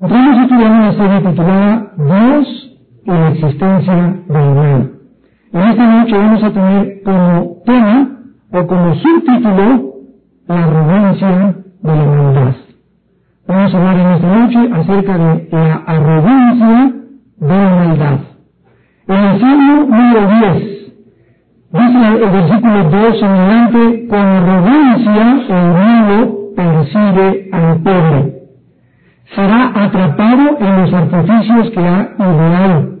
Estamos estudiando una serie titulada Dios y la existencia del mal. En esta noche vamos a tener como tema o como subtítulo la arrogancia de la maldad. Vamos a hablar en esta noche acerca de la arrogancia de la maldad. En el Salmo número 10, dice el versículo 2 en adelante, con arrogancia el malo persigue al pobre será atrapado en los artificios que ha ideado,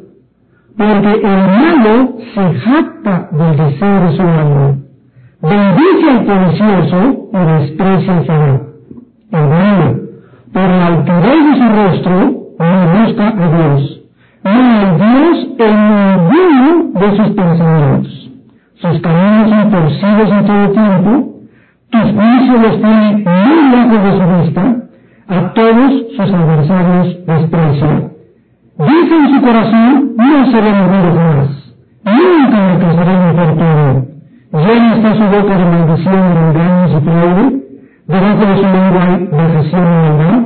porque el malo se jacta del deseo de su alma, bendice al codicioso y desprecia al favor. El malo, por la altivez de su rostro, no busca a Dios, no hay Dios en ninguno de sus pensamientos. Sus caminos son torcidos en todo tiempo, tus juicios los tiene muy lejos de su vista, a todos sus adversarios desprecia. Dice en su corazón, no seré movido jamás, nunca me alcanzaré mi fortuna. Llena está su boca de maldición, de engaños y fraude, debajo de su lengua hay depresión y maldad.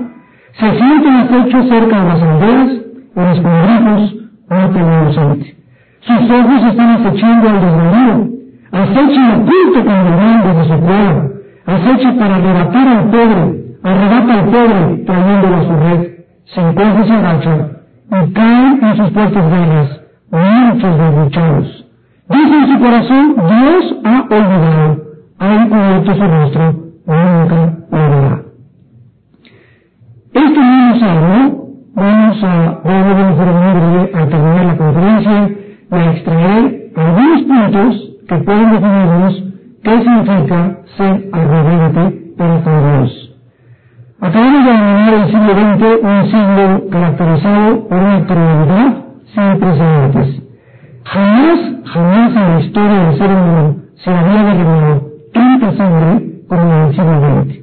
Se siente en acecho cerca de las aldeas, en los congrijos, mata al inocente. Sus ojos están acechando al desvalido, acecha oculto con el desde su cueva, acecha para arrebatar al pobre, arrebata al pobre trayéndolo a su red, se encuentra y se y caen en sus puertas velas muchos desdichados. Dice en su corazón, Dios ha olvidado, ha encubierto su rostro, nunca verá. Este mismo salmo, vamos a ver al terminar la conferencia, y a extraer algunos puntos que pueden definirnos qué significa ser arrogante para con Dios. Acabamos de denominar el siglo XX un siglo caracterizado por una crueldad sin precedentes. Jamás, jamás en la historia del ser humano se había derramado tanta sangre como en el siglo XX.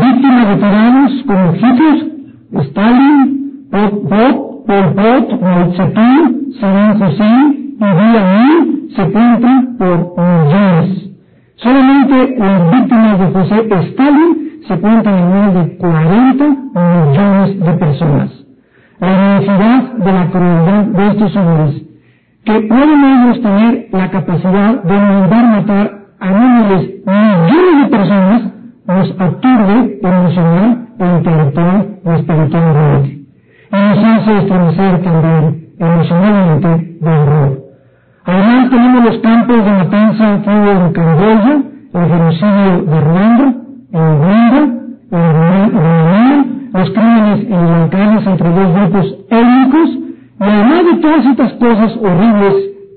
Víctimas de tiranos como Hitler, Stalin, Pol Pot, Mao Zedong, Saddam Hussein y Amin se cuentan por millones. Solamente las víctimas de José Stalin se cuentan en más de 40 millones de personas. La inmensidad de la crueldad de estos hombres, que pueden ellos tener la capacidad de mandar matar a miles, millones de personas, nos aturde emocional, intelectual y espiritualmente. Y nos hace estremecer también emocionalmente de horror. Además tenemos los campos de matanza que hubo en Camboya, el genocidio de Ruanda, en Uganda, en los crímenes en Balcanes entre dos grupos étnicos, y además de todas estas cosas horribles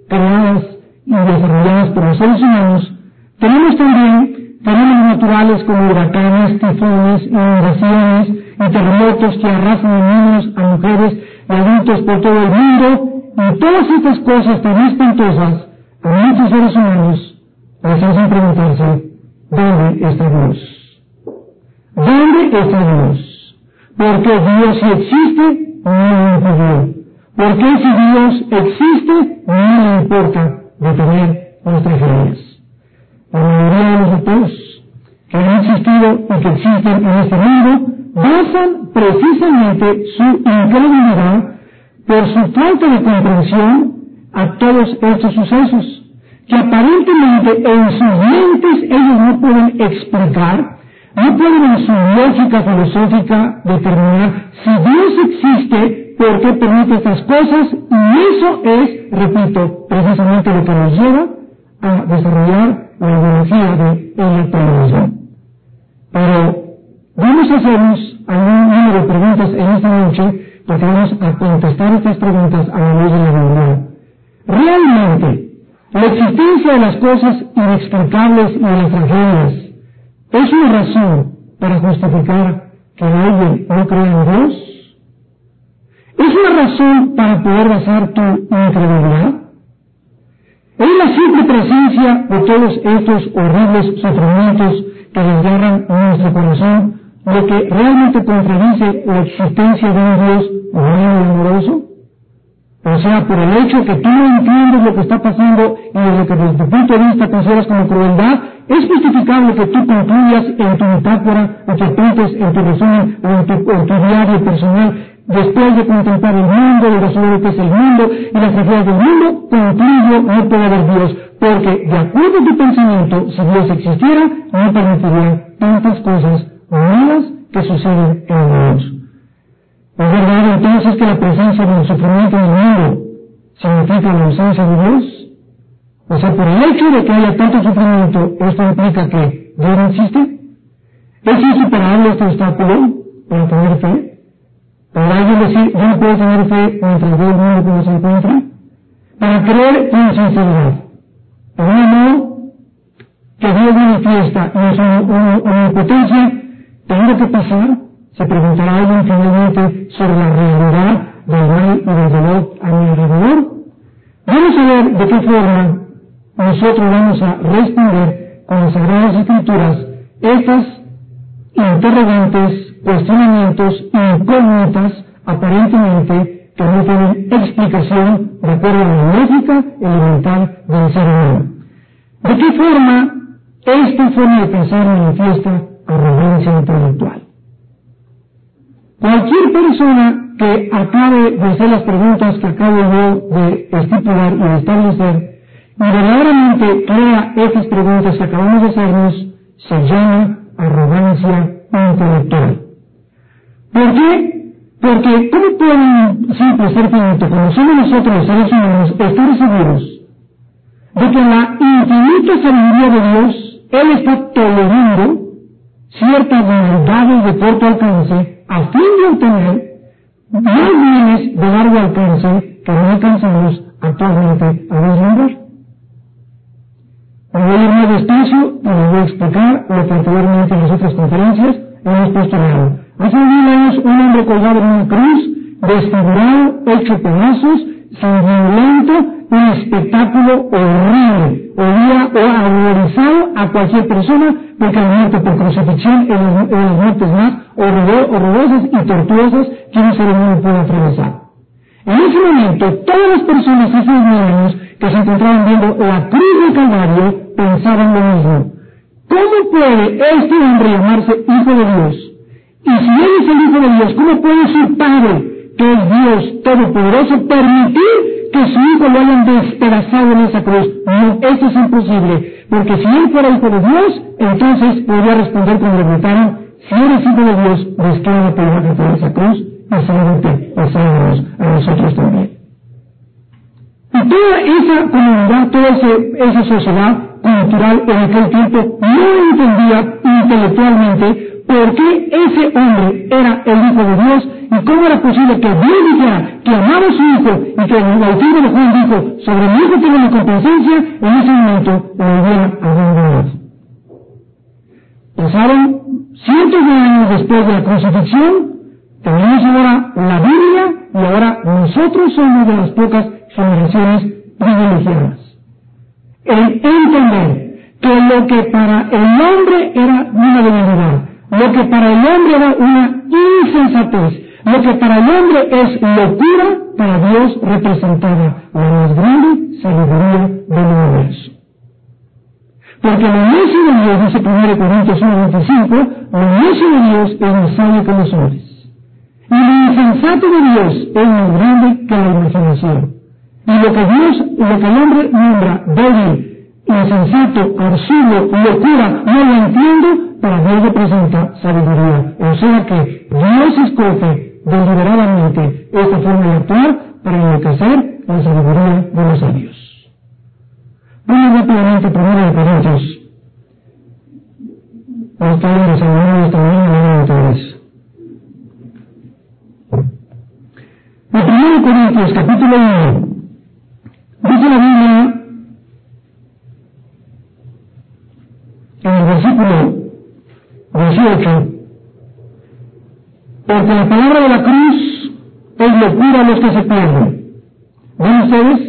creadas y desarrolladas por los seres humanos, tenemos también fenómenos naturales como huracanes, tifones, inundaciones y terremotos que arrasan a niños, a mujeres y adultos por todo el mundo, y todas estas cosas tan espantosas a muchos seres humanos les hacen preguntarse, ¿dónde está Dios? ¿Dónde está Dios? Porque Dios si existe, no impidió. Porque si Dios existe, no le importa detener nuestras vidas. La mayoría de los que han existido y que existen en este mundo basan precisamente su incredulidad por su falta de comprensión a todos estos sucesos, que aparentemente en sus mentes ellos no pueden explicar no pueden en su lógica filosófica determinar si Dios existe, por qué permite estas cosas, y eso es, repito, precisamente lo que nos lleva a desarrollar la ideología de el ateísmo. Pero vamos a hacernos algún número de preguntas en esta noche, porque vamos a contestar estas preguntas a la luz de la Biblia. Realmente, la existencia de las cosas inexplicables y de las tragedias, ¿Es una razón para justificar que alguien no crea en Dios? ¿Es una razón para poder basar tu incredulidad? ¿Es la simple presencia de todos estos horribles sufrimientos que desgarran nuestro corazón lo que realmente contradice la existencia de un Dios bueno y amoroso? O sea, por el hecho que tú no entiendes lo que está pasando y lo que desde tu punto de vista consideras como crueldad, Es justificable que tú concluyas en tu metáfora o que apuntes en tu resumen o en tu, diario personal después de contemplar el mundo, el resultado que es el mundo y las tragedias del mundo, concluyo no puede haber Dios, porque de acuerdo a tu pensamiento, si Dios existiera, no permitiría tantas cosas malas que suceden en el mundo. ¿Es verdad entonces que la presencia del sufrimiento en el mundo significa la ausencia de Dios? O sea, por el hecho de que haya tanto sufrimiento, ¿esto implica que Dios no existe? ¿Es insuperable este obstáculo para tener fe? ¿Para alguien decir, yo no puedo tener fe mientras veo el mundo como se encuentra? Para creer en sinceridad. Por modo, que Dios manifiesta en su omnipotencia, tenga que pasar, se preguntará alguien finalmente sobre la realidad del mal y del dolor a mi alrededor. Vamos a ver de qué forma nosotros vamos a responder con las Sagradas Escrituras estas interrogantes, cuestionamientos, incógnitas, aparentemente que no tienen explicación de acuerdo a la lógica elemental del ser humano. ¿De qué forma esta forma de pensar manifiesta arrogancia intelectual? Cualquier persona que acabe de hacer las preguntas que acabo yo de estipular y de establecer, y verdaderamente crea estas preguntas que acabamos de hacernos, se llama arrogancia intelectual. ¿Por qué? Porque ¿cómo pueden siempre ser finito como somos nosotros los seres humanos estar seguros de que la infinita sabiduría de Dios, Él está tolerando ciertas maldades de corto alcance a fin de obtener más bienes de largo alcance que no alcanzamos actualmente a vislumbrar? Me voy a ir más despacio y les voy a explicar lo que anteriormente en las otras conferencias hemos postulado. Hace mil años un hombre colgado en una cruz, desfigurado, hecho pedazos, sanguinolento, un espectáculo horrible. Había horrorizado a cualquier persona porque la muerte por crucifixión es de las muertes más horrorosas y tortuosas que un ser humano puede atravesar. En ese momento, todas las personas hace mil años que se encontraban viendo la cruz del Calvario pensaban lo mismo. ¿Cómo puede este hombre llamarse Hijo de Dios? Y si él es el Hijo de Dios, ¿cómo puede su Padre, que es Dios Todopoderoso, permitir que su Hijo lo hayan despedazado en esa cruz? No, esto es imposible, porque si él fuera Hijo de Dios, entonces podría responder cuando le preguntaron, si eres Hijo de Dios, desclávate debajo de esa cruz y sálvate y sálvanos a nosotros también. Y toda esa comunidad, toda esa sociedad cultural en aquel tiempo no entendía intelectualmente por qué ese hombre era el Hijo de Dios y cómo era posible que Dios dijera que amaba a su Hijo y que el bautismo de Juan dijo sobre mi Hijo tiene mi compensancia, en ese momento lo hubiera abandonado. Pasaron cientos de años después de la crucifixión, tenemos ahora la Biblia y ahora nosotros somos de las pocas generaciones privilegiadas. El entender que lo que para el hombre era una debilidad, lo que para el hombre era una insensatez, lo que para el hombre es locura, para Dios representaba la más grande sabiduría del universo. Porque lo necio de Dios, dice 1 Corintios 1.25, lo necio de Dios es más sabio que los hombres. Y lo insensato de Dios es más grande que la imaginación. Y lo que Dios, lo que el hombre nombra débil, insensato, absurdo, locura, no lo entiendo, para Dios representa sabiduría. O sea que Dios escoge deliberadamente esta forma de actuar para enloquecer la sabiduría de los sabios. Vamos rápidamente primero de Corintios. Para estar en mañana otra vez. El primero Corintios, capítulo 1. Dice la Biblia en el versículo 18, porque la palabra de la cruz es locura a los que se pierden. ¿Ven ustedes?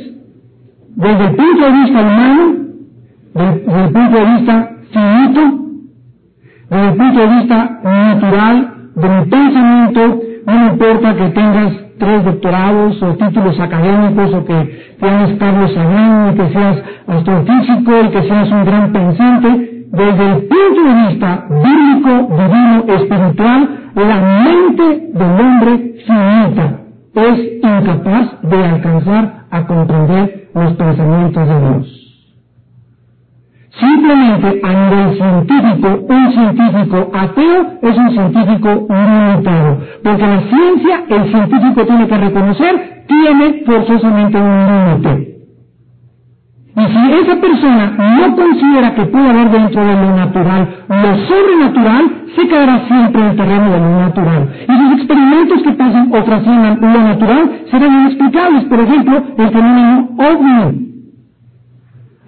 Desde el punto de vista humano, desde el punto de vista finito, desde el punto de vista natural, de mi pensamiento, no importa que tengas tres doctorados o títulos académicos o que seas Carlos Sagan que seas astrofísico y que seas un gran pensante, desde el punto de vista bíblico, divino, espiritual, la mente del hombre finita es incapaz de alcanzar a comprender los pensamientos de Dios. Simplemente a nivel científico, un científico ateo es un científico limitado, porque la ciencia, el científico tiene que reconocer, tiene forzosamente un límite. Y si esa persona no considera que puede haber dentro de lo natural lo sobrenatural, se quedará siempre en el terreno de lo natural. Y los experimentos que pasan o trasciendan lo natural serán inexplicables. Por ejemplo, el fenómeno ovni.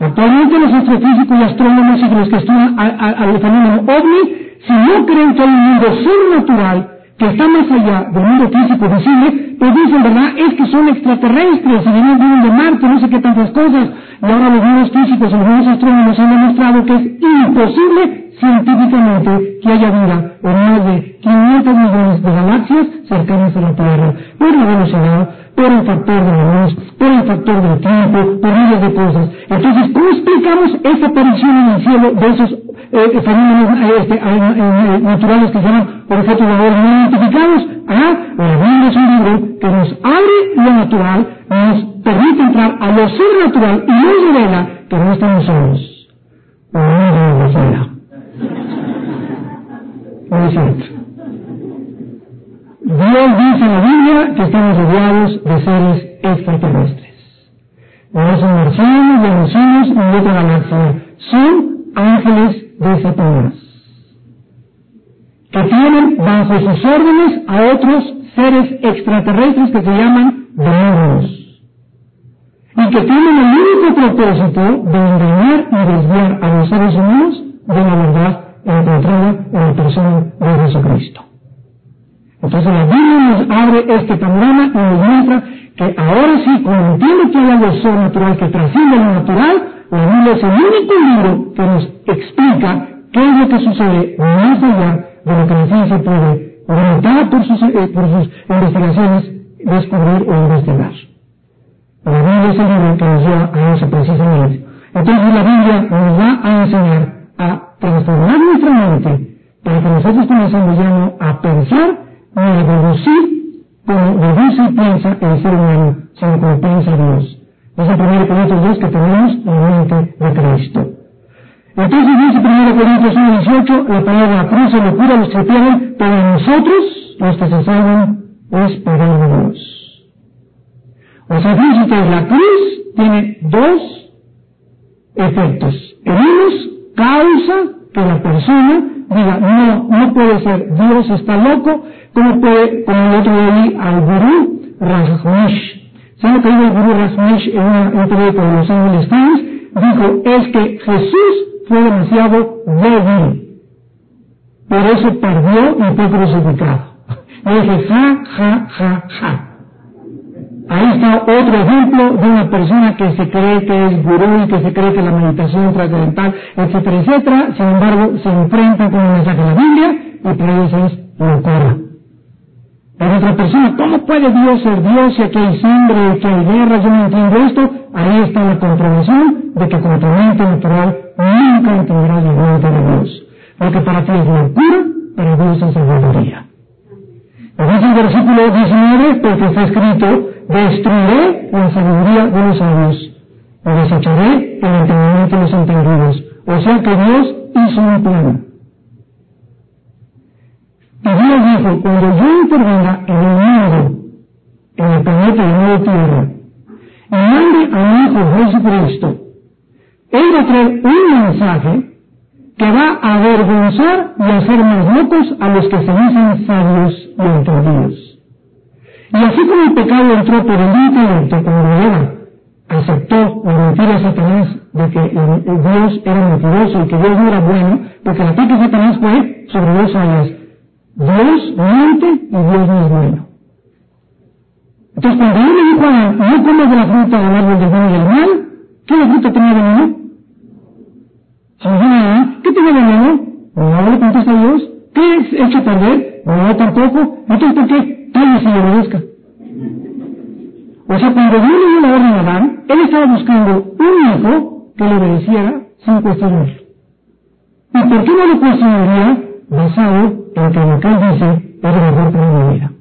Actualmente los astrofísicos y astrónomos y los que estudian al fenómeno ovni, si no creen que hay un mundo sobrenatural que está más allá del mundo físico visible, pues dicen, ¿verdad? Es que son extraterrestres y vienen de Marte, no sé qué tantas cosas. Y ahora los nuevos físicos y los nuevos astrónomos han demostrado que es imposible científicamente que haya vida en más de 500 millones de galaxias cercanas a la Tierra, por la velocidad, por el factor de la luz, por el factor del tiempo, por miles de cosas. Entonces, ¿cómo explicamos esa aparición en el cielo de esos eh, fenómenos eh, este, eh, naturales que se llaman objetos de valor no identificados? Ah, la Biblia es un libro que nos abre lo natural, nos permite entrar a lo sobrenatural y nos revela que no estamos solos. No, no, no es cierto. Dios dice en la Biblia que estamos rodeados de seres extraterrestres. No son marcianos, venusinos ni de otra galaxia. Son ángeles de Satanás. Que tienen bajo sus órdenes a otros seres extraterrestres que se llaman demonios. Y que tienen el único propósito de engañar y desviar a los seres humanos de la verdad encontrada en la persona de Jesucristo. Entonces la Biblia nos abre este panorama y nos muestra que ahora sí, cuando entiende que hay algo sobrenatural que trasciende lo natural, la Biblia es el único libro que nos explica qué es lo que sucede más allá de lo que la ciencia puede, orientada por sus, eh, por sus investigaciones, descubrir o investigar. La Biblia es el libro que nos lleva a eso precisamente. Entonces la Biblia nos va a enseñar a transformar nuestra mente para que nosotros comencemos ya no a pensar ni a deducir como deduce y piensa el ser humano, sino como piensa Dios. Es el 1 Corintios 2 que tenemos la mente de Cristo. Entonces dice 1 Corintios 1, 18, la palabra cruz es locura a los que pierden, pero nosotros, los que se salvan, es poder de Dios. O sea, fíjense la cruz tiene dos efectos. El causa que la persona diga, no, no puede ser, Dios está loco, como puede, como el otro día al gurú Rajneesh. ¿Saben lo que dijo el gurú Rajneesh en una entrevista de Los Ángeles Times? Dijo, es que Jesús fue demasiado débil. Por eso perdió y fue crucificado. Y dije, ja, ja, ja, ja. Ahí está otro ejemplo de una persona que se cree que es gurú y que se cree que la meditación trascendental, etcétera, etcétera, sin embargo se enfrenta con el mensaje de la Biblia y para eso es locura. Para otra persona, ¿cómo puede Dios ser Dios si aquí hay sangre, que hay guerra? Yo no entiendo esto. Ahí está la comprobación de que con tu mente natural nunca entenderás la voluntad de Dios. Lo que para ti es locura, para Dios es sabiduría. Dice el versículo 19, porque está escrito, destruiré la sabiduría de los sabios y desecharé el entendimiento de los entendidos. O sea que Dios hizo un plan. Y Dios dijo, cuando yo intervenga en el mundo, en el planeta de nueva tierra, y mande a mi Hijo Jesucristo, Él va a traer un mensaje que va a avergonzar y hacer más locos a los que se dicen sabios y entendidos. Y así como el pecado entró por el intelecto, cuando Eva aceptó la mentira de Satanás de que Dios era mentiroso y que Dios no era bueno, porque el ataque de Satanás fue sobre dos áreas. Dios miente y Dios no es bueno. Entonces cuando Dios le dijo a no comas de la fruta del árbol del bien y del mal, ¿qué la fruta tenía veneno? ¿Qué tiene veneno? No le contesta Dios. ¿Qué es hecho a perder? No, tampoco. Entonces, ¿por qué? Cállese y obedezca. O sea, cuando Dios le dio la orden a Adán, él estaba buscando un hijo que le obedeciera sin cuestionar. ¿Y por qué no lo cuestionaría basado en que lo que él dice es lo mejor para mi vida?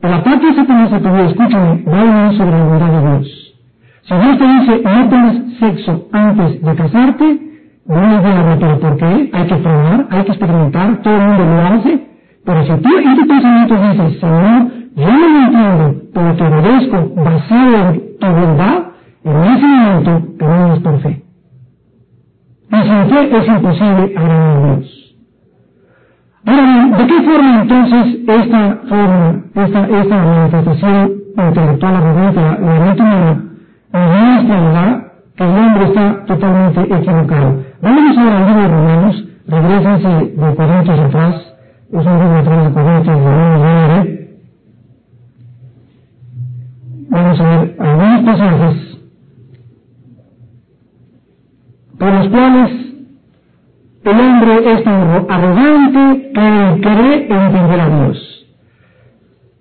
Pero aparte de esa promesa que escúchame, va a sobre la bondad de Dios. Si Dios te dice, no tengas sexo antes de casarte, no es de pero ¿por qué? Hay que probar, hay que experimentar, todo el mundo lo hace. Pero si tú en tu pensamiento dices, Señor, yo no lo entiendo, pero te obedezco basado en tu bondad, en ese momento caminas por fe. Y sin fe es imposible agradar a Dios. Ahora bien, ¿de qué forma entonces esta forma, esta, esta manifestación intelectual arrogante, la, la muestra verdad que el hombre está totalmente equivocado? Vamos ahora al libro de Romanos, regresense de Corintios atrás, es un libro atrás de Corintios de 1 Vamos a ver algunos pasajes por los cuales el hombre es tan arrogante que cree entender a Dios.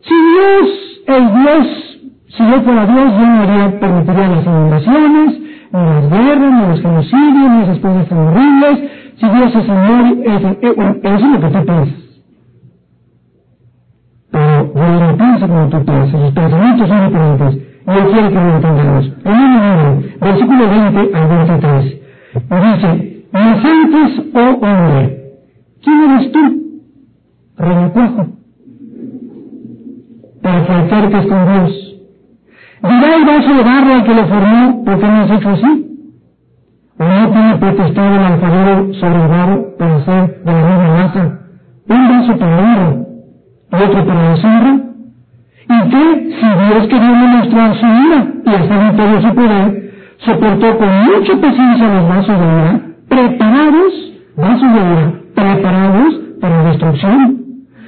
Si Dios es Dios, si yo fuera Dios, yo no haría, permitiría las inundaciones, las guerras, los genocidios, ni esas cosas tan horribles. Si Dios es Señor, eh, bueno, eso es lo que tú piensas. Pero Dios no piensa como tú piensas, sus pensamientos son diferentes. Y Él quiere que lo entendamos. En el versículo 20 al 23. Y dice, inocentes, oh hombre, ¿quién eres tú? Renacuajo. Para que acerques con Dios. Dirá el vaso de barro al que lo formó, ¿por qué no has hecho así? ¿O no tiene potestad el alfarero sobre el barro para hacer de la misma masa un vaso para honra y otro para deshonra? ¿Y qué si Dios quería demostrar su ira y hacer todo su poder, soportó con mucha paciencia los vasos de ira, preparados, vasos de ira, preparados para la destrucción,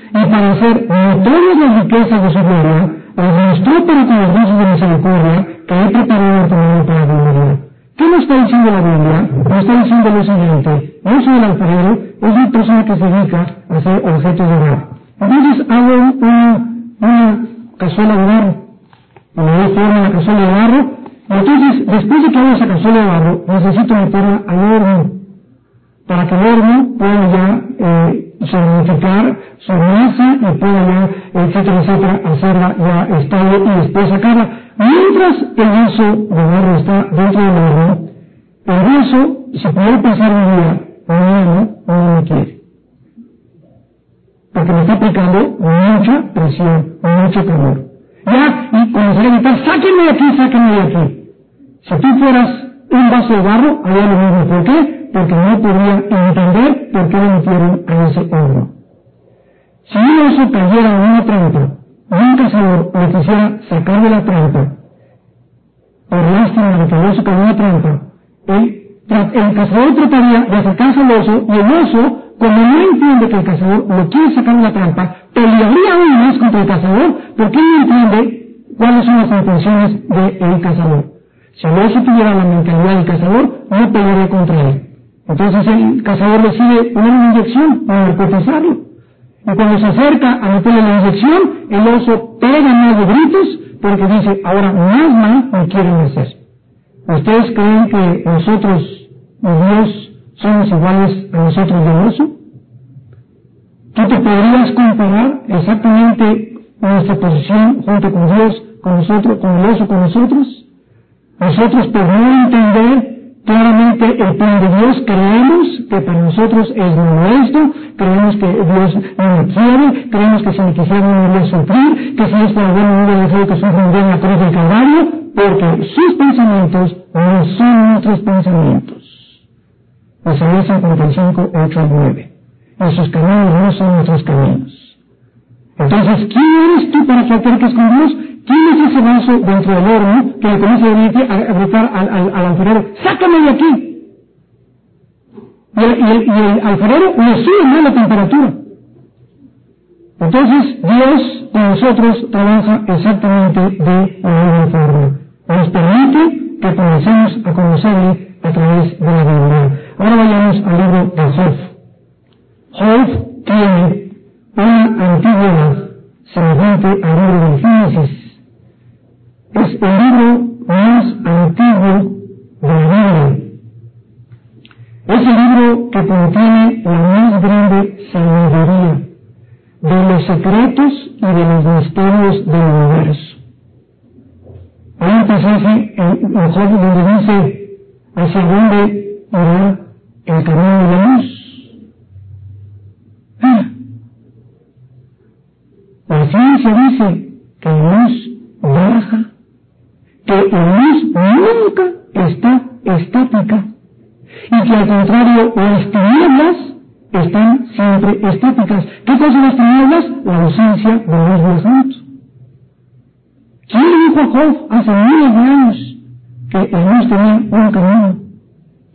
y para hacer notorias las riquezas de su gloria, mostró para con los brazos de misericordia que he preparado el camino para la gloria. ¿Qué nos está diciendo la Biblia? Nos está diciendo lo siguiente, yo soy el alfarero, es una persona que se dedica a hacer objetos de oro. Entonces hago una, una cazuela de barro, le doy forma la cazuela de barro, entonces, después de que haga esa cazuela de barro, necesito meterla al horno, para que el horno pueda ya eh, solidificar su masa y pueda ya, etcétera, etcétera, hacerla ya estable y después sacarla. Mientras el vaso de barro está dentro del horno, el vaso, si puede pasar un día, no, no lo quiere. Porque me está aplicando mucha presión, mucho calor. Ya, y cuando se le grita, sáquenme de aquí, sáquenme de aquí. Si tú fueras un vaso de barro, haría lo mismo. ¿Por qué? Porque no podría entender por qué le metieron a ese horno. Si un oso cayera en una trampa y un cazador le quisiera sacar de la trampa, por lástima de que el oso cayó en la trampa, el, el cazador trataría de acercarse al oso y el oso, como no entiende que el cazador lo quiere sacar de la trampa, pelearía aún más contra el cazador porque no entiende cuáles son las intenciones del cazador. Si el oso tuviera la mentalidad del cazador, no pelearía contra él. Entonces el cazador poner una inyección para narcotizarlo. Y cuando se acerca a meterle la inyección, el oso pega más de gritos porque dice, ahora más mal me quieren hacer. ¿Ustedes creen que nosotros y Dios somos iguales a nosotros del oso? ¿Tú te podrías comparar exactamente nuestra posición junto con Dios, con nosotros, con el oso, con nosotros? Nosotros por no entender claramente el plan de Dios, creemos que para nosotros es nuestro, creemos que Dios no quiere, creemos que si me quisiera no me voy sufrir, que si es para bueno no voy a que sufra en la cruz del Calvario, porque sus pensamientos no son nuestros pensamientos. Isaías 55, 8 y 9. Y sus caminos no son nuestros caminos. Entonces, ¿quién eres tú para que acerques con Dios? ¿Quién es ese vaso dentro del horno que le comienza a gritar al, al, al, alfarero, sácame de aquí? Y el, y el, alfarero le sube más la temperatura. Entonces Dios con nosotros trabaja exactamente de la misma forma. Nos permite que comencemos a conocerle a través de la Biblia. Ahora vayamos al libro de Job. Job tiene una antigüedad semejante al libro del Génesis es el libro más antiguo de la Biblia. contiene la más grande sabiduría de los secretos y de los misterios del universo. Hay un pasaje en, donde dice hacia dónde irá el camino de la luz. Ah. La ciencia dice que la luz baja, que luz nunca está estática y que al contrario las tinieblas están siempre estáticas. ¿Qué cosa las tinieblas? La ausencia de del santo. ¿Quién dijo a Job hace miles de años que la luz tenía un camino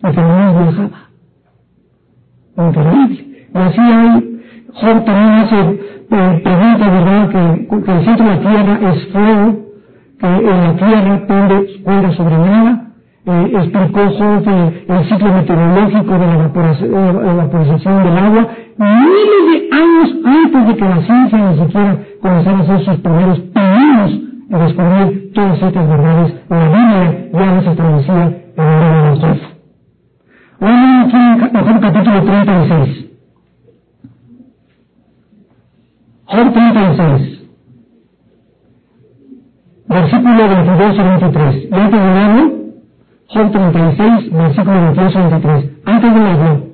que la luz viajaba? Increíble. Y así hay, Job también hace eh, preguntas, ¿verdad? Que, el centro de la tierra es fuego, en la tierra pende fuera sobre nada, eh, explicó Jorge el ciclo meteorológico de la evaporización del agua, miles de años antes de que la ciencia ni siquiera comenzara a hacer sus primeros pininos en descubrir todas estas verdades, la Biblia ya las establecía en el libro de Job. Ahora aquí en Job capítulo 36. Job 36. Versículo 22 y 23. Y antes de leerlo, Job 36, versículo 28 y 23. Antes de leerlo,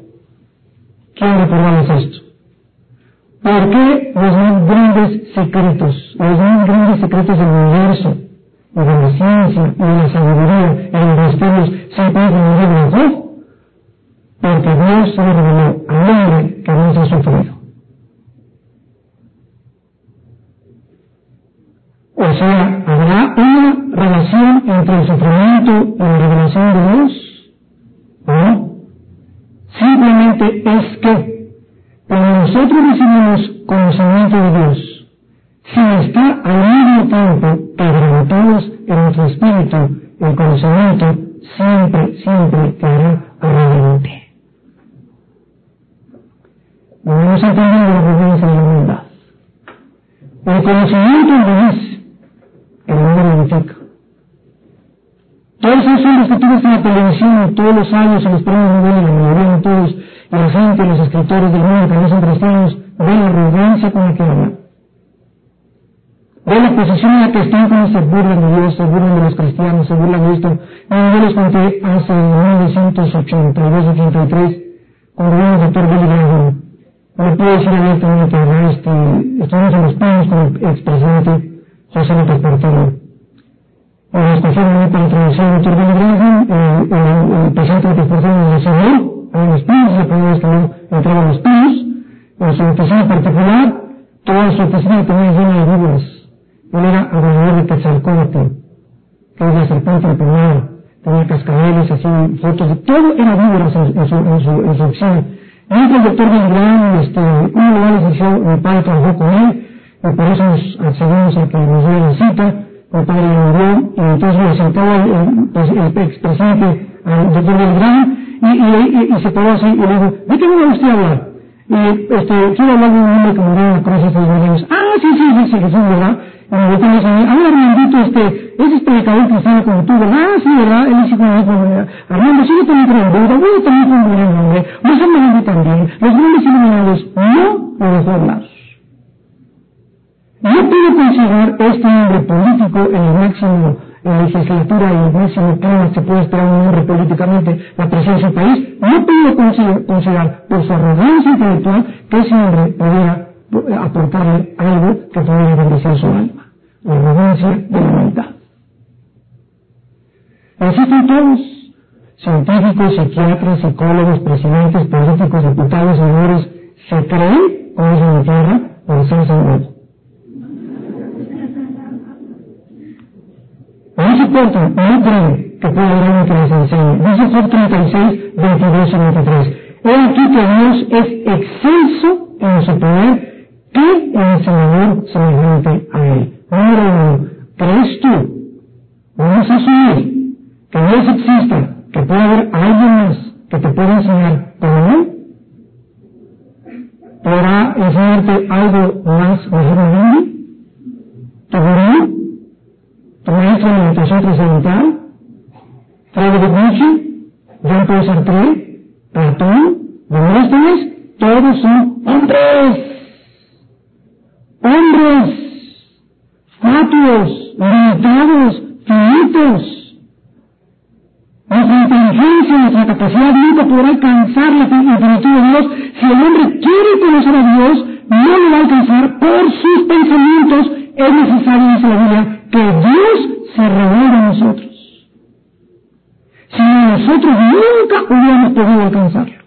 quiero recordarles esto. ¿Por qué los más grandes secretos, los más grandes secretos del universo, y de la ciencia, y de la sabiduría, y de los misterios, se encuentran en el libro Job? Porque Dios se reveló al hombre que no se ha sufrido. O sea, ¿habrá una relación entre el sufrimiento y la revelación de Dios? No. Simplemente es que cuando nosotros recibimos conocimiento de Dios, si está al mismo tiempo quebrantados en nuestro espíritu, el conocimiento siempre, siempre quedará arrogante. No hemos entendido la referencia de la. El conocimiento de Dios el hombre unifica. Todos esos hombres que tú ves en la televisión todos los años en los premios Nobel, la mayoría de todos, y la gente, los escritores del mundo que no son cristianos, ven la arrogancia con la que hablan. Ven la posición en la que están cuando se burlan de Dios, se burlan de los cristianos, se burlan de esto. yo les conté hace 1982-83, cuando vino el doctor Billy Graham. No puedo decir abiertamente, ¿verdad? Este, estuvimos en los panos con el expresidente José López Portillo. En especialmente la introducción de. Billy Graham, el, el presidente de Portillo le siguió a los pinos, la primera vez que no entraba a los pinos, en su oficina particular, toda su oficina tenía llena de víboras. Él era gobernador de Quetzalcóatl, que es la serpiente empeñada, tenía cascabeles, así, fotos, de, todo era víboras en, en, su, en, su, en su oficina. Mientras el doctor Graham, este, un lugar licenciado, mi padre trabajó con él, y por eso nos accedimos a que nos diera la cita, el padre lo dio, y entonces le sentaba el, pues, el expresidente al doctor Belgrano, y, y, y, se paró así, y le dijo, ¿de qué me va usted a hablar? Y este, quiero hablar de un hombre que murió en la cruz hace dos. Ah, sí, sí, sí, sí, Jesús, ¿verdad? Y me dijo, ah, Armandito, este, ese es predicador cristiano como tú, ¿verdad? Ah, sí, ¿verdad? Él dice como Armando, sí, yo también creo en voy a también creo Buda, hombre, vos Armando también, los grandes iluminados, no lo dejó hablar. No puedo considerar este hombre político en el máximo en la legislatura y el máximo clima se puede esperar un hombre políticamente la presencia del país. No puedo considerar por su arrogancia intelectual que ese hombre pudiera aportarle algo que pudiera bendecir su alma. La arrogancia de la humanidad. Existen todos, científicos, psiquiatras, psicólogos, presidentes, políticos, diputados, senadores, se creen, como es en la tierra, por ser salvados. No se porta, no cree que pueda haber les enseñe. Dice Job 36, 22 y 23. He aquí que Dios es excelso en su poder que enseñador semejante a él. Número uno, ¿crees tú? Vamos a asumir que Dios exista, que puede haber alguien más que te pueda enseñar como él. ¿Podrá enseñarte algo más mejor grande? ¿Tu gurú? tu maestro meditación trascendental, Frederick Nietzsche, Jean-Paul Sartre, Platón, Demóstenes, todos son hombres. Hombres, fatuos, limitados, finitos. Nuestra inteligencia, nuestra capacidad nunca podrá alcanzar la infinitud de Dios. Si el hombre quiere conocer a Dios, no lo va a alcanzar por sus pensamientos. Es necesario, dice la Biblia, que Dios se revele a nosotros. Si nosotros nunca hubiéramos podido alcanzarlo.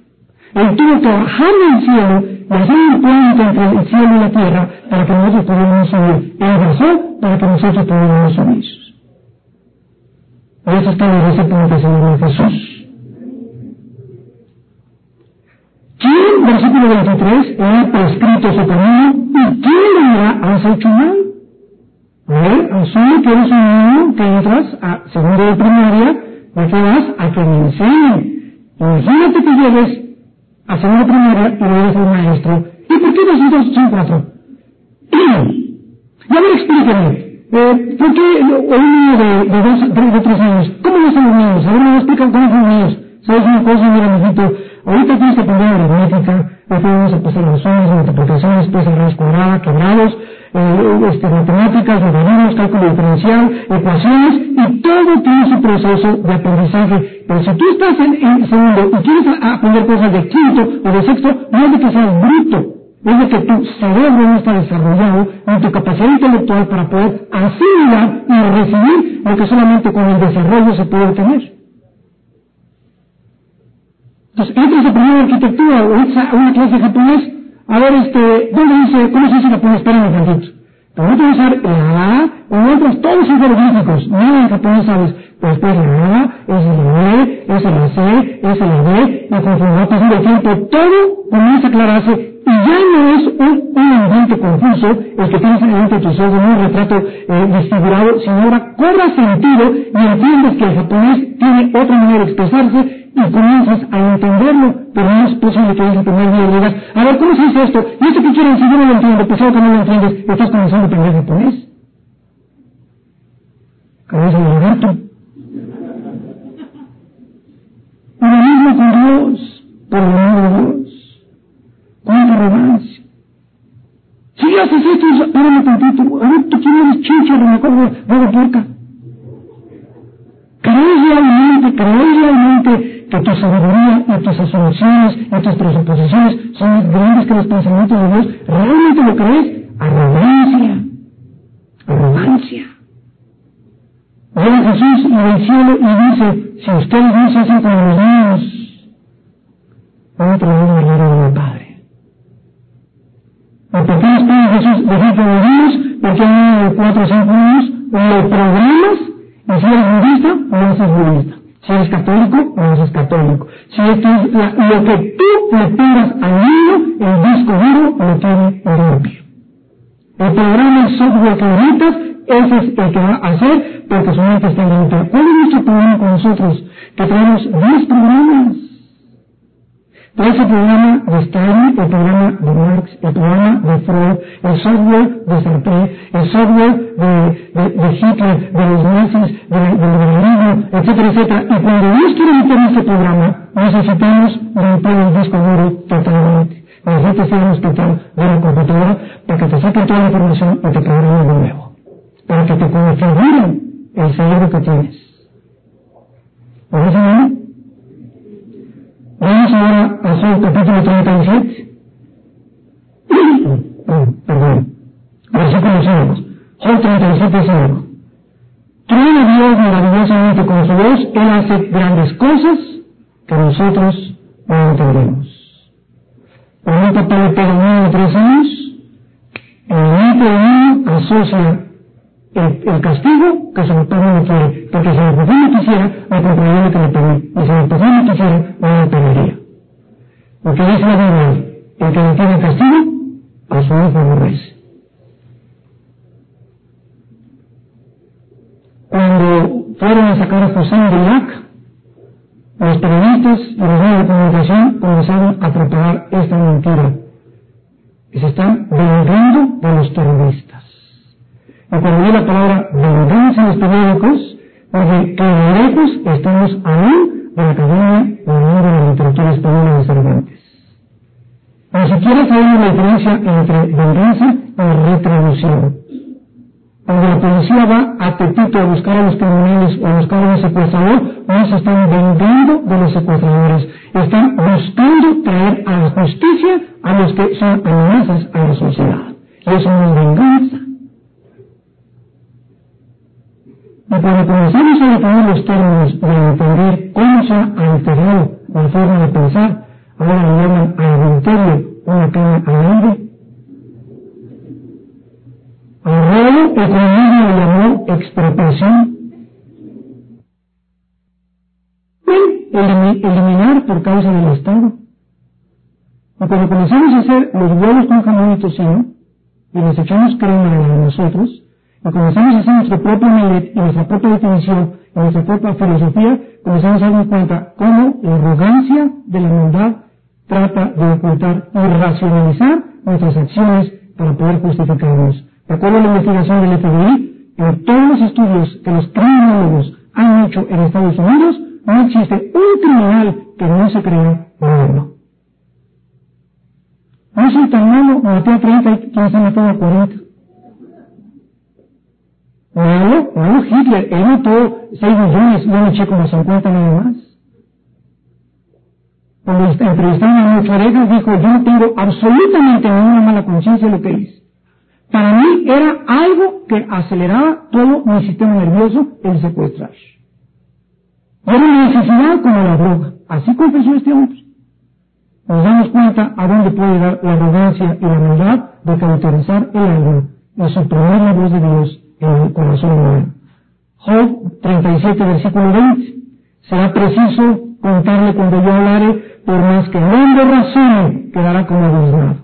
Él tuvo que bajar del cielo y hacer un puente entre el cielo y la tierra para que nosotros pudiéramos subir. Él bajó para que nosotros pudiéramos subir. Por eso estamos en ese punto, Señor Jesús. ¿Quién, versículo 23, le ha prescrito su camino y quién le has hecho mal? A ver, asume que eres un niño que entras a segundo de primaria, ¿de qué vas? A que me enseñen. Imagínate que llegues a segundo primaria y luego ser maestro. ¿Y por qué dos y dos son cuatro? ya me explíquenme. Eh, ¿Por qué un niño de, de, dos, de, de tres años? ¿Cómo no son los niños? A ver, me explican cómo son los niños. ¿Sabes una cosa, mira, amiguito? Ahorita tienes que aprender aritmética, después vamos a pasar a las sumas, multiplicaciones, a raíz cuadrada, quebrados, eh, este, matemáticas, logaritmos, cálculo diferencial, ecuaciones, y todo tiene su proceso de aprendizaje. Pero si tú estás en, en segundo y quieres aprender cosas de quinto o de sexto, no es de que seas bruto, es de que tu cerebro no está desarrollado ni tu capacidad intelectual para poder asimilar y recibir lo que solamente con el desarrollo se puede obtener. Entonces, entras a primera arquitectura o a una clase de japonés, a ver, este, ¿dónde dice, cómo se dice japonés? Espérame un tantito. Pero no te usar la A, o otras, todos son jeroglíficos. Nada en japonés sabes. Pero después la A, es la E, es la C, es la D, y conforme va pasando el tiempo, todo comienza a aclararse y ya no es un, un ambiente confuso el que tienes delante de tus ojos, un retrato eh, desfigurado, sino ahora cobra sentido y entiendes que el japonés tiene otra manera de expresarse y comienzas a entenderlo, pero no es posible que desde el primer día digas, a ver, ¿cómo se dice esto? ¿Y esto qué quiere decir? Yo no lo entiendo, pues que no lo entiendes, estás comenzando a aprender japonés. Cabeza de lagarto. Y lo mismo con Dios, por el amor de Dios. Cuánta arrogancia. Si haces esto, espérame tantito, a ver, tú quién eres chicha, me acuerdo de puerca. ¿Crees realmente, crees realmente que tu sabiduría y tus asociaciones y tus presuposiciones son más grandes que los pensamientos de Dios, ¿realmente lo crees? Arrogancia. Arrogancia. Llega Jesús y del cielo y dice, si ustedes no se hacen como los niños, van a traer un regalo de mi Padre. ¿Y por qué nos pide Jesús decir como niños? Porque hay un niño de cuatro o cinco años, lo programas y si eres budista, no haces budista. Si eres católico, no eres católico. Si es lo que tú le al niño, el disco duro lo tiene limpio. El programa, el software que necesitas, ese es el que va a hacer porque su mente está. ¿Cuál es nuestro problema con nosotros? Que tenemos 10 programas. Para ese programa de Stalin, el programa de Marx, el programa de Freud, el software de Sartre, el software de, de, de Hitler, de los nazis, del liberalismo, etcétera, etcétera. Y cuando Dios quiere meter ese programa, necesitamos limpiar el disco duro totalmente. Necesitas ir hospital de la computadora para que te saquen toda la información y te programen de nuevo. Para que te configuren el cerebro que tienes. ¿Lo ves, hermano? Vamos ahora a Job capítulo 37. Perdón. Versículo 5. Job 37, 5. Truena Dios maravillosamente con su voz, Él hace grandes cosas que nosotros no entendemos. Cuando un papá le pega a un niño de tres años, el del niño asocia el, el, castigo que su papá no quiere, porque si mi papá no quisiera, lo que le pedí, y si mi papá no quisiera, no me pediría. Porque dice la Biblia, el que no tiene castigo, a su hijo aborrece. Cuando fueron a sacar a José de Irak, los periodistas y los medios de comunicación comenzaron a preparar esta mentira, que se están vengando de los terroristas. Y cuando la palabra venganza en los periódicos, dije que lejos estamos aún de la Academia de la Literatura Española de Cervantes. Ni siquiera sabemos la diferencia entre venganza y retribución. Cuando la policía va a Tepito a buscar a los criminales o a buscar a un secuestrador, no se están vengando de los secuestradores. Están buscando traer a la justicia a los que son amenazas a la sociedad. Y eso no es venganza. Y cuando comenzamos a definir los términos de entender cómo se ha alterado la forma de pensar, ahora le llaman adulterio una cama al aire. Al robo, el comunismo le llamó expropiación. eliminar por causa del Estado. Y cuando comenzamos a hacer los huevos con jamón y tocino, y les echamos crema a nosotros, y comenzamos a hacer nuestro propio millet y nuestra propia definición y nuestra propia filosofía, comenzamos a darnos cuenta cómo la arrogancia de la maldad trata de ocultar y racionalizar nuestras acciones para poder justificarnos. De acuerdo a la investigación del FBI, en todos los estudios que los criminólogos han hecho en Estados Unidos, no existe un criminal que no se crea malo. No soy tan malo, maté a 30 y matado a 40. Malo, malo Hitler, él mató 6 millones, yo me eché como 50 nada más. Cuando entrevistaron a mi pareja, dijo, yo no tengo absolutamente ninguna mala conciencia de lo que hice. Para mí era algo que aceleraba todo mi sistema nervioso el secuestrar. Era una necesidad como la droga. Así confesó este hombre. Nos damos cuenta a dónde puede dar la arrogancia y la maldad de caracterizar el alma y suprimir la voz de Dios el corazón humano. Job 37, versículo 20. Será preciso contarle cuando yo hablare, por más que el hombre razone, quedará como abusado.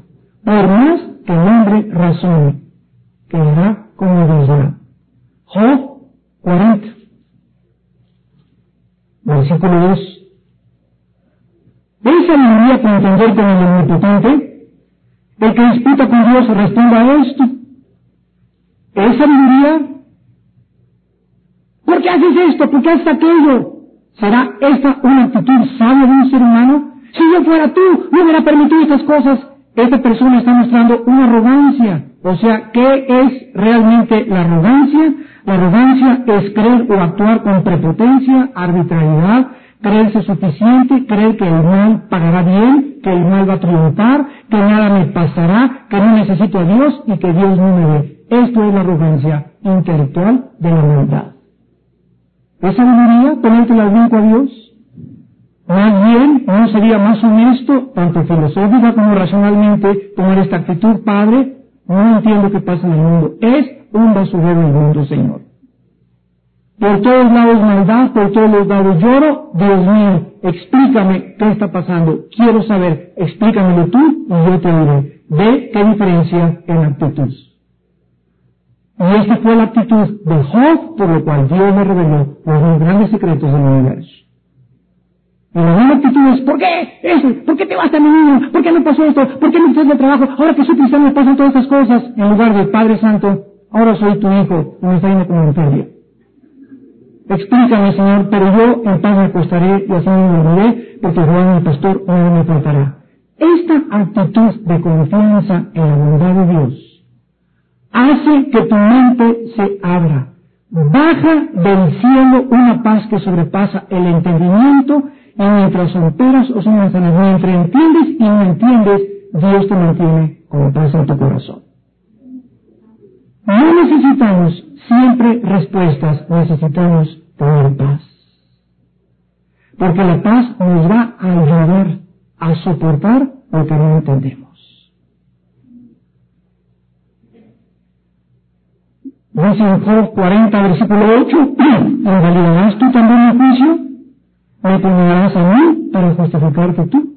Por más que el hombre razone, quedará como abusado. Job 40, versículo 2. ¿Es sabiduría para entender con el omnipotente? El que disputa con Dios responda a esto. ¿Es sabiduría? ¿Por qué haces esto? ¿Por qué haces aquello? ¿Será esta una actitud sabia de un ser humano? Si yo fuera tú, no hubiera permitido estas cosas. Esta persona está mostrando una arrogancia. O sea, ¿qué es realmente la arrogancia? La arrogancia es creer o actuar con prepotencia, arbitrariedad, creerse suficiente, creer que el mal pagará bien, que el mal va a triunfar, que nada me pasará, que no necesito a Dios y que Dios no me ve. Esto es la arrogancia intelectual de la maldad. ¿Es sabiduría ponerte el brinco a Dios? Más bien, ¿no sería más honesto, tanto filosófica como racionalmente, tomar esta actitud, Padre? No entiendo qué pasa en el mundo. Es un basurero el mundo, Señor. Por todos lados maldad, por todos los lados lloro. Dios mío, explícame qué está pasando. Quiero saber, explícamelo tú y yo te diré. Ve qué diferencia en actitud. Y esta fue la actitud de Job, por lo cual Dios le reveló los grandes secretos del universo. Y la misma actitud es, ¿por qué? Eso, ¿por qué te vas a mi niño? ¿Por qué me pasó esto? ¿Por qué me estás de trabajo? Ahora que soy cristiano me pasan todas estas cosas. En lugar de Padre Santo, ahora soy tu hijo y me está yendo como enfermo. Explícame, Señor, pero yo en paz me acostaré y así me dormiré, porque Juan, mi pastor, no me faltará. Esta actitud de confianza en la bondad de Dios hace que tu mente se abra. Baja del cielo una paz que sobrepasa el entendimiento y mientras operas o son mientras entiendes y no entiendes, Dios te mantiene con paz en tu corazón. No necesitamos siempre respuestas, necesitamos tener paz. Porque la paz nos va a ayudar a soportar lo que no entendemos. Dice en Job 40, versículo 8, ¿invalidarás tú también mi juicio? ¿Me condenarás a mí para justificarte tú?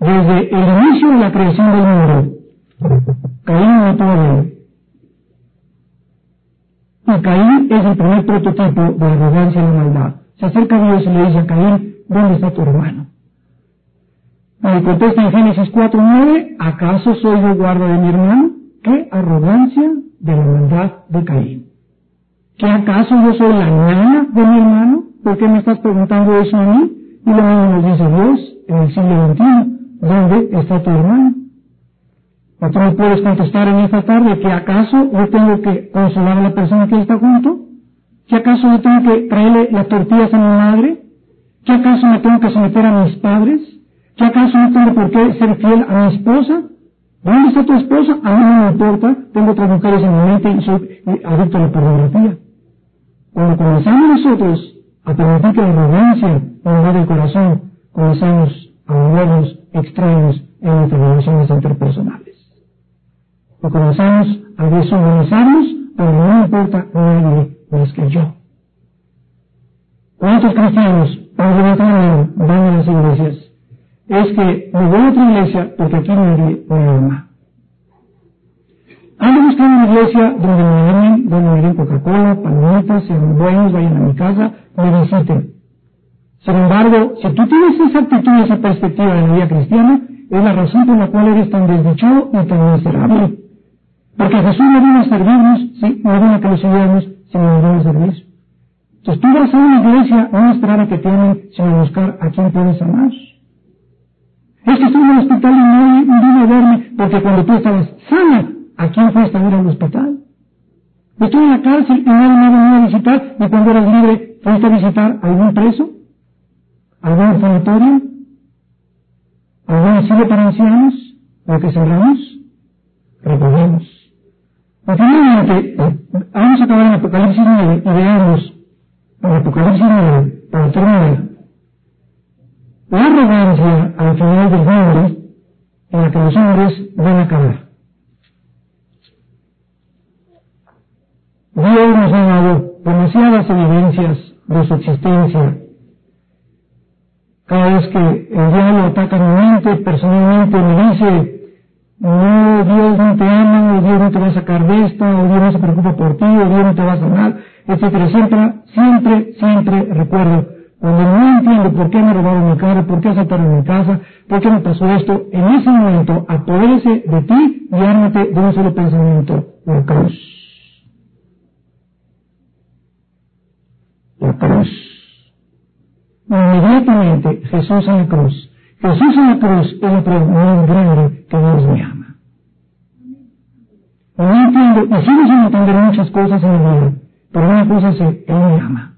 Desde el inicio de la creación del mundo, Caín mató a. Y Caín es el primer prototipo de arrogancia y maldad. Se acerca a Dios y le dice a Caín, ¿dónde está tu hermano? Le contesta en Génesis 4.9, ¿acaso soy yo guarda de mi hermano? ¡Qué arrogancia de la maldad de Caín! ¿Que acaso yo soy la nana de mi hermano? ¿Por qué me estás preguntando eso a mí? Y lo mismo nos dice Dios en el siglo XXI. ¿dónde está tu hermano? ¿O puedes contestar en esta tarde que acaso yo tengo que consolar a la persona que está junto? ¿Que acaso yo tengo que traerle las tortillas a mi madre? ¿Que acaso me tengo que someter a mis padres? ¿Que acaso no tengo por qué ser fiel a mi esposa? ¿Dónde está tu esposa? A mí no me importa, tengo otras mujeres en mi mente y soy adicto a la pornografía. Cuando comenzamos nosotros a permitir que la arrogancia invade el corazón, comenzamos a volvernos extraños en nuestras relaciones interpersonales. O comenzamos a deshumanizarnos, pero no importa nadie más que yo. ¿Cuántos cristianos, para levantar van a las iglesias? Es que me voy a otra iglesia porque aquí me ama. Ando buscando una iglesia donde me amen, donde me den Coca-Cola, palomitas, sean buenos, vayan a mi casa, me visiten. Sin embargo, si tú tienes esa actitud, esa perspectiva de la vida cristiana, es la razón por la cual eres tan desdichado y tan miserable. Porque Jesús no vino a servirnos, sí, no vino a que lo siguiéramos, sino a vino a servir. Entonces tú vas a una iglesia no esperar a que te amen, sino buscar a quien puedes amar. Es que en el hospital y no vine a verme, porque cuando tú estabas sana, ¿a quién fuiste a ver al hospital? Estoy en la cárcel y nadie me venido a visitar, y cuando eras libre, ¿fuiste a visitar a algún preso? ¿Algún orfanatorio? ¿Algún asilo para ancianos? ¿Lo que cerramos? Recordemos. Finalmente, vamos a acabar en Apocalipsis 9 y veamos en Apocalipsis 9, para terminar, la arrogancia al final del mundo en la que los hombres van a acabar. Dios nos ha dado demasiadas evidencias de su existencia. Cada vez que el diablo ataca mi mente, personalmente me dice, no, Dios no te ama, o Dios no te va a sacar de esta, o Dios no se preocupa por ti, o Dios no te va a sanar, etcétera, etcétera. Siempre, siempre recuerdo, cuando no entiendo por qué me robaron mi carro, por qué asaltaron mi casa, por qué me pasó esto, en ese momento apodérese de ti y ármate de un solo pensamiento, la cruz. La cruz. Inmediatamente Jesús en la cruz. Jesús en la cruz es la prueba más grande que Dios me ama. No entiendo, y sigo sin entender muchas cosas en mi vida, pero una cosa es, Él me ama.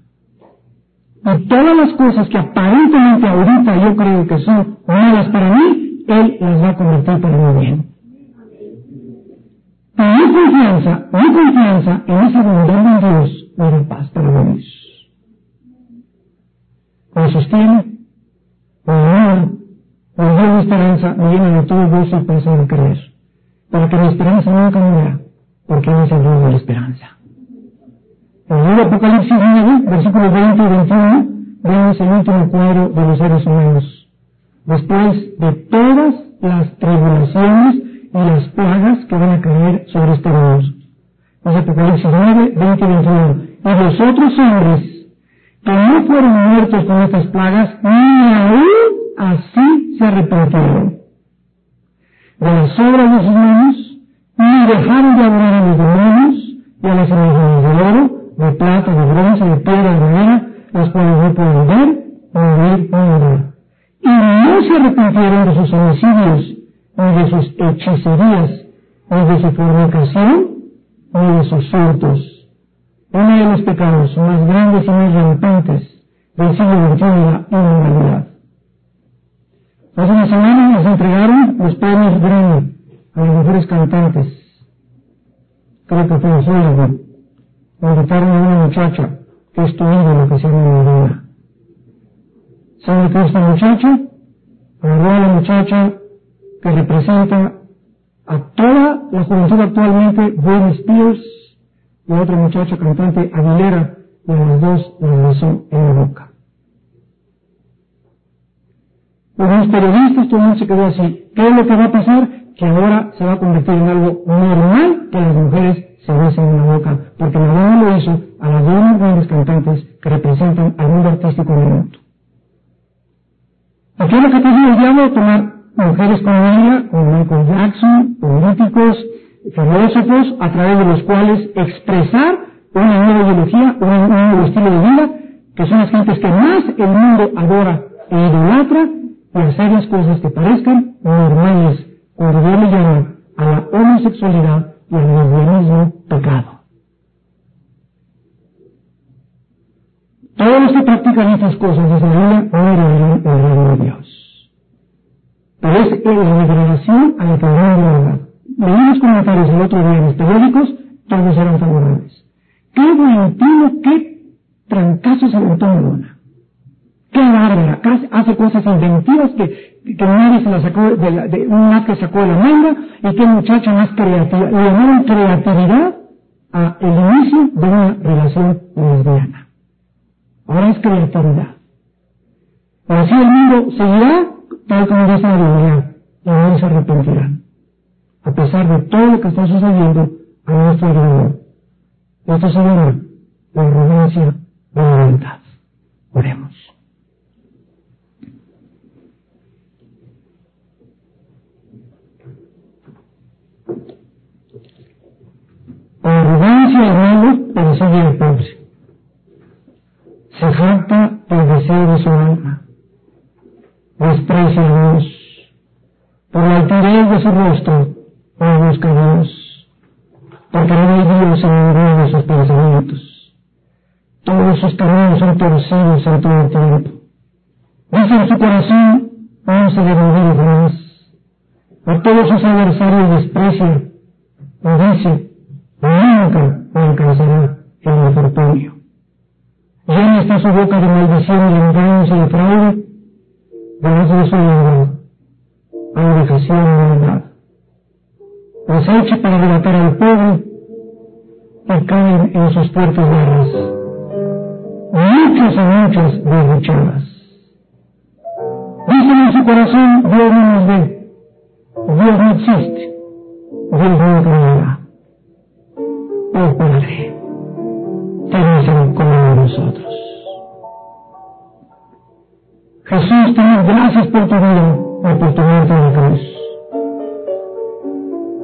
Y todas las cosas que aparentemente ahorita yo creo que son malas para mí, Él las va a convertir para mi bien. Mi confianza, mi confianza en esa bondad de Dios me da paz para vivir. Me sostiene, me honra, me da esperanza, me llena de todo gozo y paz de creer. Para que mi esperanza nunca muera, porque Él es el Dios de la esperanza. En el Apocalipsis 9, versículos 20 y 21, vemos el último cuadro de los seres humanos. Después de todas las tribulaciones y las plagas que van a caer sobre este mundo. Es Apocalipsis 9, 20 y 21. Y los otros hombres que no fueron muertos con estas plagas, ni aún así se arrepintieron de las obras de sus manos, ni dejaron de adorar a los demonios y a las imágenes de oro, de plata, de bronce, de piedra, de madera, las cuales no pueden ver, oír, ni orar. Y no se arrepintieron de sus homicidios, ni de sus hechicerías, ni de su fornicación, ni de sus hurtos. Uno de los pecados más grandes y más rampantes del siglo XXI la inmoralidad. Hace una semana nos entregaron los premios Grammy a las mejores cantantes. Creo que fue Hollywood invitaron a una muchacha que es tu ídolo, que se llama Madonna. ¿Sabe qué es esta muchacha? Agarró a la muchacha que representa a toda la juventud actualmente, Britney Spears, y a otra muchacha cantante, Aguilera, y a las dos las besó en la boca. Los periodistas, todo el mundo se quedó así. ¿Qué es lo que va a pasar? Que ahora se va a convertir en algo normal que las mujeres se en la boca, porque lo hizo a las dos grandes cantantes que representan al mundo artístico del mundo. Aquí es lo que digo el diablo, tomar mujeres como ella, como Michael Jackson, políticos, filósofos, a través de los cuales expresar una nueva ideología, un nuevo estilo de vida, que son las gentes que más el mundo adora e idolatra, y hacer las cosas que parezcan normales cuando Dios le llama a la homosexualidad y al lesbianismo pecado. Todos los que practican estas cosas, desde heredarán el reino de Dios. Pero es la degradación a la que de verdad. Leí comentarios el otro día en los periódicos, todos eran favorables. Qué buen qué trancazo se aventó Madonna. Qué bárbara, hace cosas inventivas que, que nadie se la sacó de, la, de un que sacó de la manga y qué muchacha más creativa. Le llamaron creatividad a el inicio de una relación lesbiana. Ahora es creatividad. Así el mundo seguirá tal como dice la Biblia y no se arrepentirán. A pesar de todo lo que está sucediendo a nuestro alrededor. Esto se llama la arrogancia de la voluntad. Oremos. La arrogancia, hermano, persigue al pobre. Se jacta el deseo de su alma. Desprecia a Dios. Por la altivez de su rostro, no busca a Dios. Porque no hay Dios en ninguno de sus pensamientos. Todos sus caminos son torcidos en todo el tiempo. Dice en su corazón, no se debe jamás. A todos sus adversarios desprecia. Dice, nunca alcanzará el infortunio. Llena está su boca de maldición, de engaños y de fraude, de su lengua, hay vejación y maldad. Desecha para delatar al pobre y caen en sus puertas garras. Muchas y muchas desdichadas. Dicen en su corazón, Dios no nos ve, Dios no existe, Dios no creerá. Oh Padre, ten misericordia de nosotros. Jesús, te doy gracias por tu vida y por tu muerte en la cruz.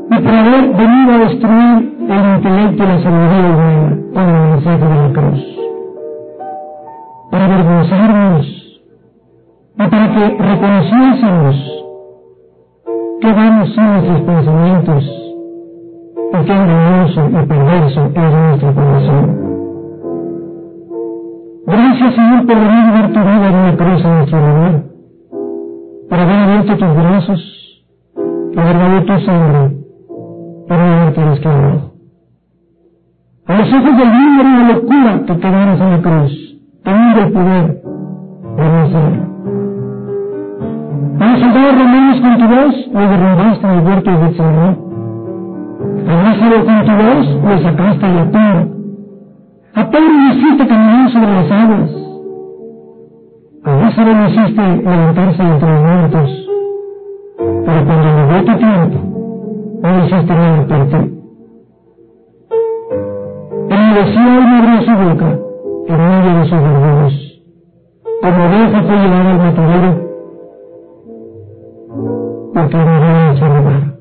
Y por haber venido a destruir el intelecto y la sabiduría humana con el mensaje de la cruz. Para avergonzarnos y para que reconociésemos que vamos sin nuestros pensamientos porque engañoso y perverso es nuestro corazón. Gracias, Señor, por venir ver tu vida en una cruz en nuestro lugar, por haber abierto tus brazos, por haber dado tu sangre, por no haberte rescatado. A los ojos del mundo era una locura que te en la cruz, teniendo el poder de vencerlo. A los soldados romanos con tu voz lo derrumbaste en el huerto de Señor. A Lázaro con tu voz lo sacaste la tumba. A Pedro lo hiciste caminar sobre las aguas. A Lázaro lo hiciste levantarse entre los muertos. Pero cuando llegó tu tiempo, no hiciste nada por ti. Enmudeció y abrió su boca en medio de sus verdugos. Como oveja fue llevada al matadero, porque no en su lugar.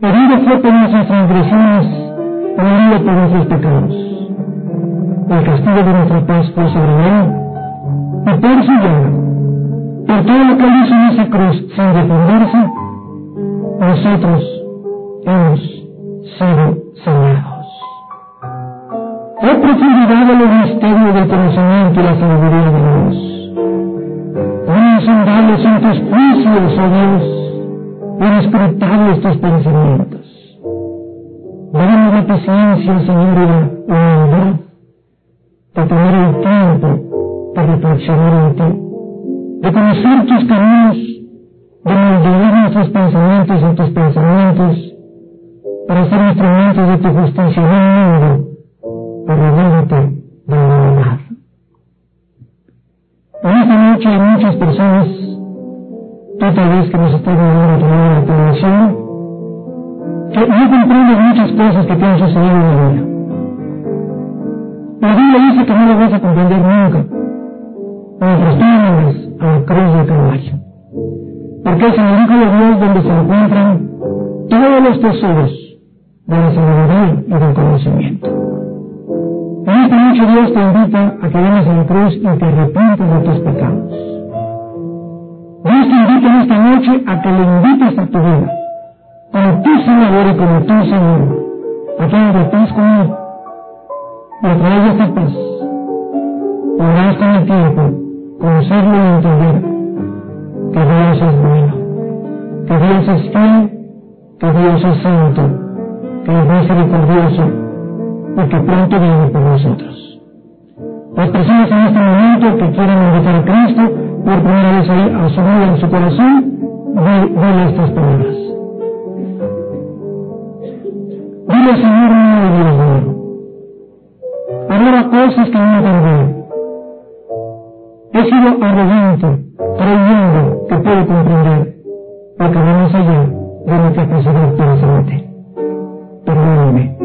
Herido fue por nuestras transgresiones, herido por nuestros pecados. El castigo de nuestra paz fue sobre él, y por su llaga, por todo lo que él hizo en esa cruz sin defenderse, nosotros hemos sido sanados. Oh profundidad de los misterios del conocimiento y la sabiduría de Dios. Oh insondables son tus juicios, oh Dios inescrutables estos pensamientos. Dame la paciencia, Señor, y la humildad para tener el tiempo para reflexionar en ti, de conocer tus caminos, de moldear nuestros pensamientos en tus pensamientos, para ser instrumentos de tu justicia en el mundo, revelarte de la verdad. En esta noche hay muchas personas tú tal vez que nos estás viendo tomando la televisión, que no comprendes muchas cosas que te han sucedido en la vida. La Biblia dice que no lo vas a comprender nunca, mientras tú no a la cruz del Calvario. Porque es en el Hijo de Dios donde se encuentran todos los tesoros de la sabiduría y del conocimiento. En esta noche Dios te invita a que vengas a la cruz y te arrepientas de tus pecados Dios te invita en esta noche a que le invites a tu vida, como tu Salvador y como tu Señor, a que hagas paz con Él, y a través de esta paz podrás con el tiempo conocerlo y entender que Dios es bueno, que Dios es fiel, que Dios es santo, que es misericordioso y que pronto viene por nosotros. Las personas en este momento que quieren invitar a Cristo por primera vez a su vida en su corazón, dile estas palabras. Dile, Señor, me Dios mío. Cosas que no entendí. He sido arrogante, creyendo que puedo comprender lo que va más allá de mi capacidad pensante. Perdóname.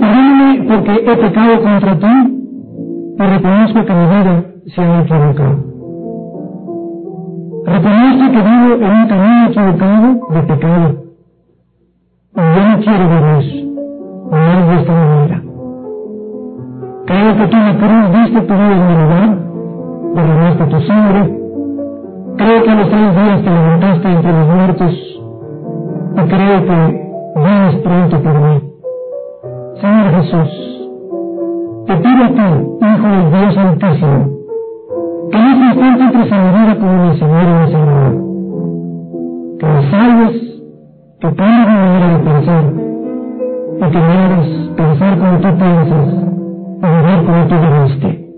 Perdóname porque he pecado contra ti reconozco que mi vida se ha equivocado. Reconozco que vivo en un camino equivocado de pecado. Y yo no quiero eso, no de esta manera. Creo que tú en la cruz diste tu vida en mi lugar, derramaste tu sangre. Creo que a los tres días te levantaste entre los muertos y creo que vienes pronto por mí. Señor Jesús, te pido a ti, Hijo del Dios Altísimo, que en este instante entres en mi vida como mi Señor y mi Señor. Que me salves, que cambies mi manera de pensar y que me hagas pensar como tú piensas y vivir como tú viviste.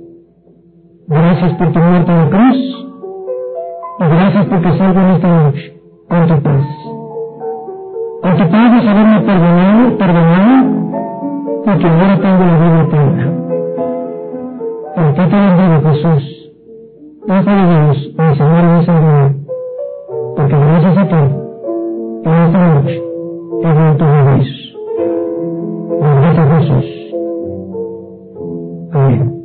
Gracias por tu muerte en la cruz y gracias porque salgo en esta noche con tu paz. Con tu paz de saberme perdonado, perdonado y que ahora tengo la vida eterna. A ti te bendigo, Jesús. Gracias a Dios, mi Señor y mi Salvador, porque gracias a ti, en esta noche, te doy tu regreso. Bendito Jesús. Amén.